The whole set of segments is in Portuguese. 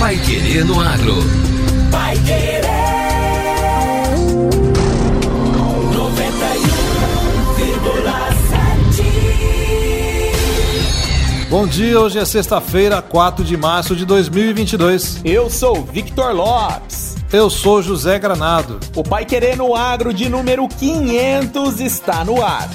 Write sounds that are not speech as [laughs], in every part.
Pai Querer no Agro. Pai Querer. 91,7. Bom dia, hoje é sexta-feira, 4 de março de 2022. Eu sou Victor Lopes. Eu sou José Granado. O Pai Querer no Agro de número 500 está no ar.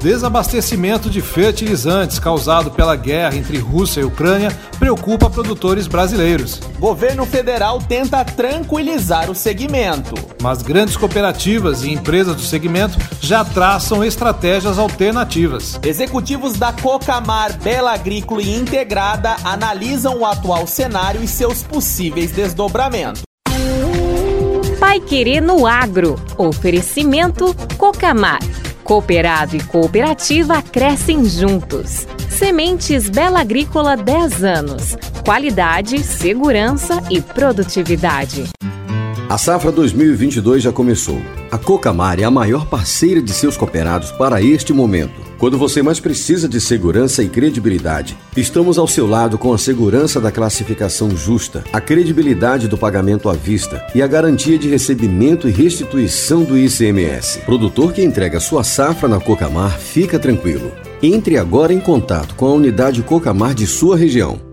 Desabastecimento de fertilizantes causado pela guerra entre Rússia e Ucrânia preocupa produtores brasileiros. Governo federal tenta tranquilizar o segmento. Mas grandes cooperativas e empresas do segmento já traçam estratégias alternativas. Executivos da Cocamar, Bela Agrícola e Integrada analisam o atual cenário e seus possíveis desdobramentos. Pai Querer no Agro. Oferecimento Cocamar. Cooperado e cooperativa crescem juntos. Sementes Bela Agrícola 10 anos. Qualidade, segurança e produtividade. A safra 2022 já começou. A Cocamar é a maior parceira de seus cooperados para este momento. Quando você mais precisa de segurança e credibilidade, estamos ao seu lado com a segurança da classificação justa, a credibilidade do pagamento à vista e a garantia de recebimento e restituição do ICMS. Produtor que entrega sua safra na Cocamar, fica tranquilo. Entre agora em contato com a unidade Cocamar de sua região.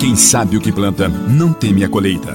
Quem sabe o que planta não teme a colheita.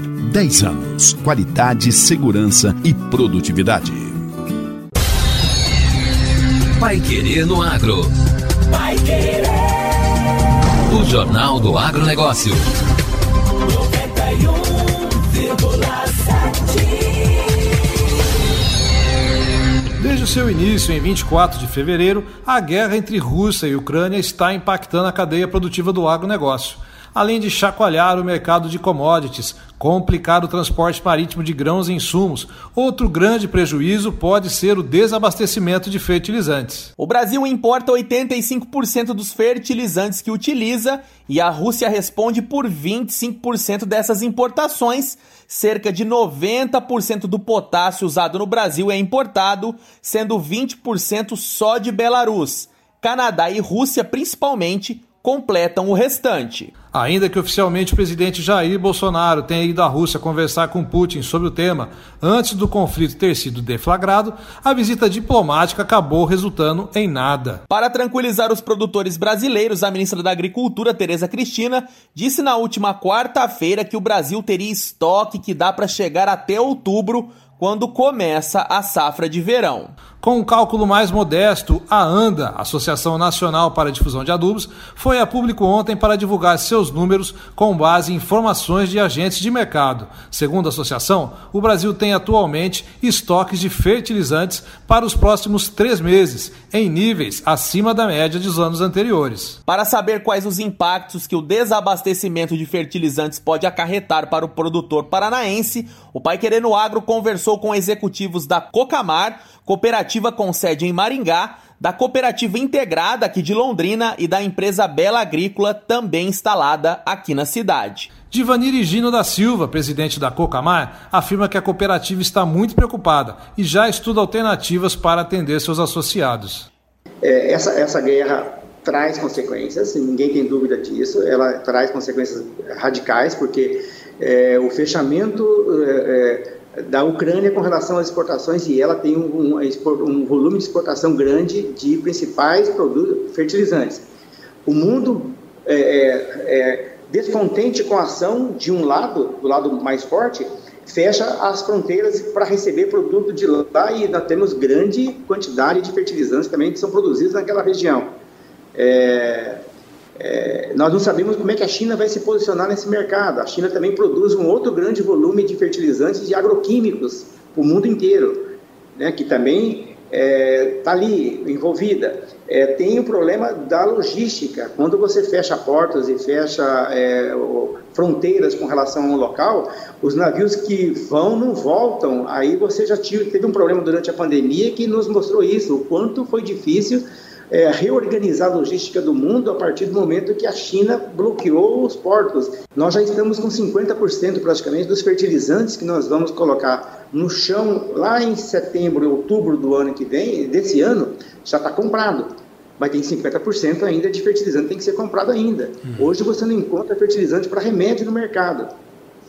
10 anos. Qualidade, segurança e produtividade. Pai Querer no Agro. Pai Querer. O Jornal do Agronegócio. 91,7. Desde o seu início, em 24 de fevereiro, a guerra entre Rússia e Ucrânia está impactando a cadeia produtiva do agronegócio além de chacoalhar o mercado de commodities, complicar o transporte marítimo de grãos e insumos. Outro grande prejuízo pode ser o desabastecimento de fertilizantes. O Brasil importa 85% dos fertilizantes que utiliza e a Rússia responde por 25% dessas importações. Cerca de 90% do potássio usado no Brasil é importado, sendo 20% só de Belarus. Canadá e Rússia, principalmente, completam o restante. Ainda que oficialmente o presidente Jair Bolsonaro tenha ido à Rússia conversar com Putin sobre o tema antes do conflito ter sido deflagrado, a visita diplomática acabou resultando em nada. Para tranquilizar os produtores brasileiros, a ministra da Agricultura, Tereza Cristina, disse na última quarta-feira que o Brasil teria estoque que dá para chegar até outubro quando começa a safra de verão. Com um cálculo mais modesto, a ANDA, Associação Nacional para a Difusão de Adubos, foi a público ontem para divulgar seus números com base em informações de agentes de mercado. Segundo a associação, o Brasil tem atualmente estoques de fertilizantes para os próximos três meses, em níveis acima da média dos anos anteriores. Para saber quais os impactos que o desabastecimento de fertilizantes pode acarretar para o produtor paranaense, o Pai Querendo Agro conversou com executivos da Cocamar, cooperativa com sede em Maringá, da Cooperativa Integrada aqui de Londrina e da empresa Bela Agrícola, também instalada aqui na cidade. Divanir Gino da Silva, presidente da Cocamar, afirma que a cooperativa está muito preocupada e já estuda alternativas para atender seus associados. É, essa, essa guerra traz consequências, ninguém tem dúvida disso, ela traz consequências radicais, porque é, o fechamento é, é da Ucrânia com relação às exportações e ela tem um, um, um volume de exportação grande de principais produtos fertilizantes. O mundo é, é, é, descontente com a ação de um lado, do lado mais forte, fecha as fronteiras para receber produto de lá e nós temos grande quantidade de fertilizantes também que são produzidos naquela região. É, é, nós não sabemos como é que a China vai se posicionar nesse mercado. A China também produz um outro grande volume de fertilizantes e agroquímicos para o mundo inteiro, né, que também está é, tá ali envolvida. É, tem o problema da logística. Quando você fecha portas e fecha é, fronteiras com relação ao local, os navios que vão não voltam. Aí você já teve um problema durante a pandemia que nos mostrou isso, o quanto foi difícil é, reorganizar a logística do mundo a partir do momento que a China bloqueou os portos. Nós já estamos com 50% praticamente dos fertilizantes que nós vamos colocar no chão lá em setembro, outubro do ano que vem, desse ano, já está comprado. Mas tem 50% ainda de fertilizante que tem que ser comprado ainda. Uhum. Hoje você não encontra fertilizante para remédio no mercado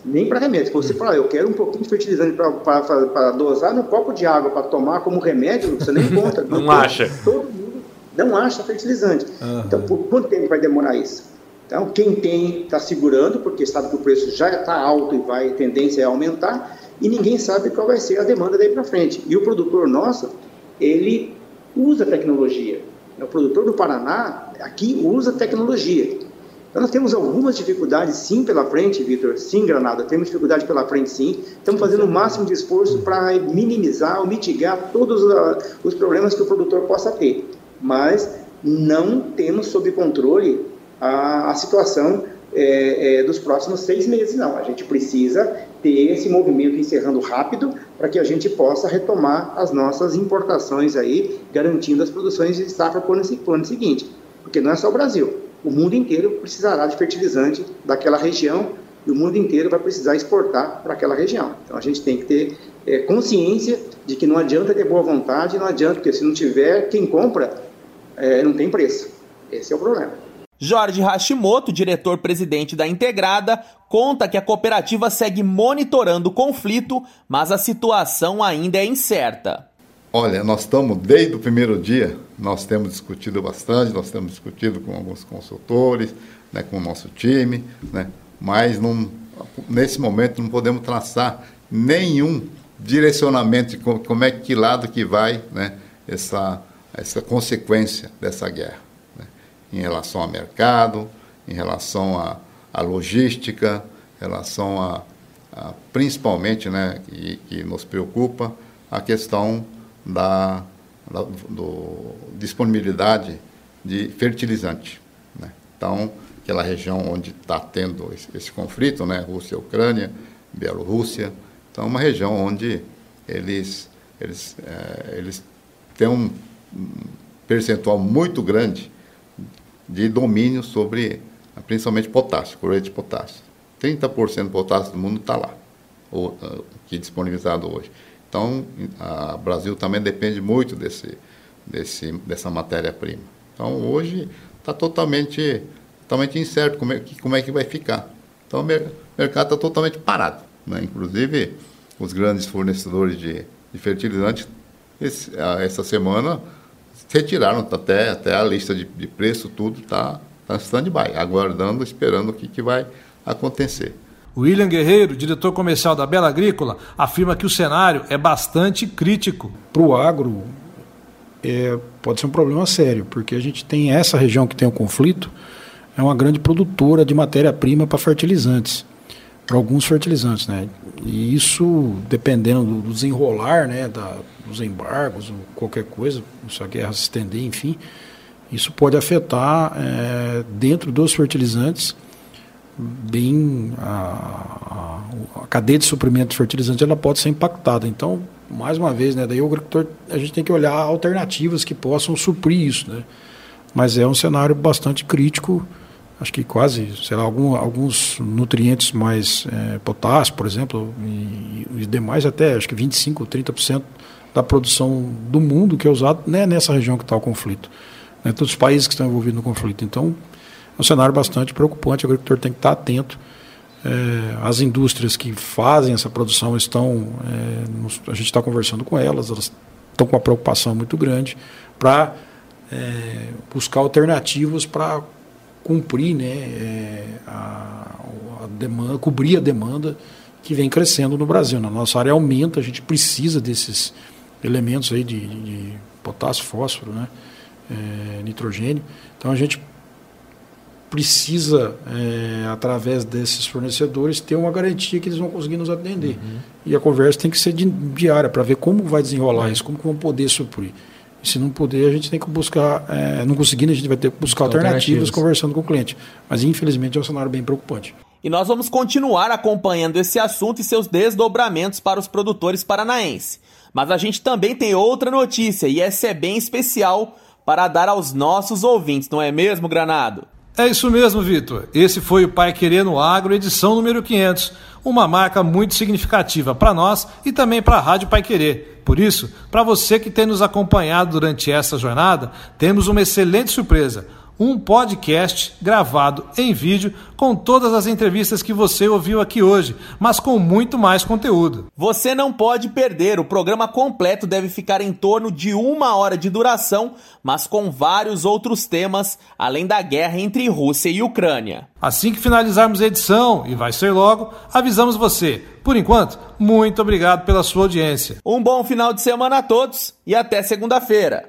nem para remédio. Se você falar, eu quero um pouquinho de fertilizante para dosar no copo de água para tomar como remédio, você nem encontra. [laughs] não, não acha. Todo não acha fertilizante. Uhum. Então, por quanto tempo vai demorar isso? Então, quem tem está segurando, porque sabe que o preço já está alto e vai a tendência é aumentar, e ninguém sabe qual vai ser a demanda daí para frente. E o produtor nosso, ele usa tecnologia. O produtor do Paraná, aqui, usa tecnologia. Então, nós temos algumas dificuldades, sim, pela frente, Vitor, sim, Granada, temos dificuldade pela frente, sim. Estamos fazendo o máximo de esforço para minimizar ou mitigar todos os problemas que o produtor possa ter mas não temos sob controle a, a situação é, é, dos próximos seis meses, não. A gente precisa ter esse movimento encerrando rápido para que a gente possa retomar as nossas importações aí, garantindo as produções de safra para o ano, seguinte. Porque não é só o Brasil. O mundo inteiro precisará de fertilizante daquela região e o mundo inteiro vai precisar exportar para aquela região. Então a gente tem que ter é, consciência de que não adianta ter boa vontade, não adianta, porque se não tiver, quem compra é, não tem preço. Esse é o problema. Jorge Hashimoto, diretor-presidente da Integrada, conta que a cooperativa segue monitorando o conflito, mas a situação ainda é incerta. Olha, nós estamos desde o primeiro dia, nós temos discutido bastante, nós temos discutido com alguns consultores, né, com o nosso time, né, mas não, nesse momento não podemos traçar nenhum direcionamento de como é que lado que vai né, essa essa consequência dessa guerra, né? em relação ao mercado, em relação à, à logística, em relação a, a principalmente, né, que, que, nos preocupa, a questão da, da do, disponibilidade de fertilizante. Né? Então, aquela região onde está tendo esse, esse, conflito, né, Rússia, Ucrânia, Bielorrússia, então é uma região onde eles, eles, é, eles têm um percentual muito grande de domínio sobre, principalmente potássio, cloreto de potássio. 30% do potássio do mundo está lá, ou, ah, que é disponibilizado hoje. Então, o Brasil também depende muito desse, desse, dessa matéria-prima. Então, hoje está totalmente, totalmente incerto como é, como é que vai ficar. Então, o mercado está totalmente parado. Né? Inclusive, os grandes fornecedores de, de fertilizantes, esse, essa semana, retiraram até, até a lista de, de preço, tudo está tá stand-by, aguardando, esperando o que, que vai acontecer. William Guerreiro, diretor comercial da Bela Agrícola, afirma que o cenário é bastante crítico. Para o agro, é, pode ser um problema sério, porque a gente tem essa região que tem o conflito, é uma grande produtora de matéria-prima para fertilizantes, para alguns fertilizantes. Né? E isso, dependendo do desenrolar né, da, dos embargos, ou qualquer coisa, se a guerra se estender, enfim, isso pode afetar é, dentro dos fertilizantes bem a, a, a, cadeia de suprimento de fertilizantes ela pode ser impactada. Então, mais uma vez, né, daí o agricultor a gente tem que olhar alternativas que possam suprir isso, né? Mas é um cenário bastante crítico. Acho que quase, sei lá, algum, alguns nutrientes mais é, potássio, por exemplo, e, demais até, acho que 25, 30% da produção do mundo que é usado né, nessa região que está o conflito, né, todos os países que estão envolvidos no conflito. Então, é um cenário bastante preocupante, o agricultor tem que estar atento. É, as indústrias que fazem essa produção estão, é, a gente está conversando com elas, elas estão com uma preocupação muito grande para é, buscar alternativas para cumprir né, é, a, a demanda, cobrir a demanda que vem crescendo no Brasil. Na nossa área aumenta, a gente precisa desses elementos aí de, de potássio, fósforo, né? É, nitrogênio. Então a gente precisa, é, através desses fornecedores, ter uma garantia que eles vão conseguir nos atender. Uhum. E a conversa tem que ser diária para ver como vai desenrolar isso, como que vão poder suprir. E se não puder, a gente tem que buscar, é, não conseguindo, a gente vai ter que buscar alternativas, alternativas conversando com o cliente. Mas infelizmente é um cenário bem preocupante. E nós vamos continuar acompanhando esse assunto e seus desdobramentos para os produtores paranaenses. Mas a gente também tem outra notícia e essa é bem especial para dar aos nossos ouvintes, não é mesmo, Granado? É isso mesmo, Vitor. Esse foi o Pai Querer no Agro, edição número 500. Uma marca muito significativa para nós e também para a Rádio Pai Querer. Por isso, para você que tem nos acompanhado durante essa jornada, temos uma excelente surpresa um podcast gravado em vídeo com todas as entrevistas que você ouviu aqui hoje, mas com muito mais conteúdo. Você não pode perder, o programa completo deve ficar em torno de uma hora de duração, mas com vários outros temas, além da guerra entre Rússia e Ucrânia. Assim que finalizarmos a edição, e vai ser logo, avisamos você. Por enquanto, muito obrigado pela sua audiência. Um bom final de semana a todos e até segunda-feira.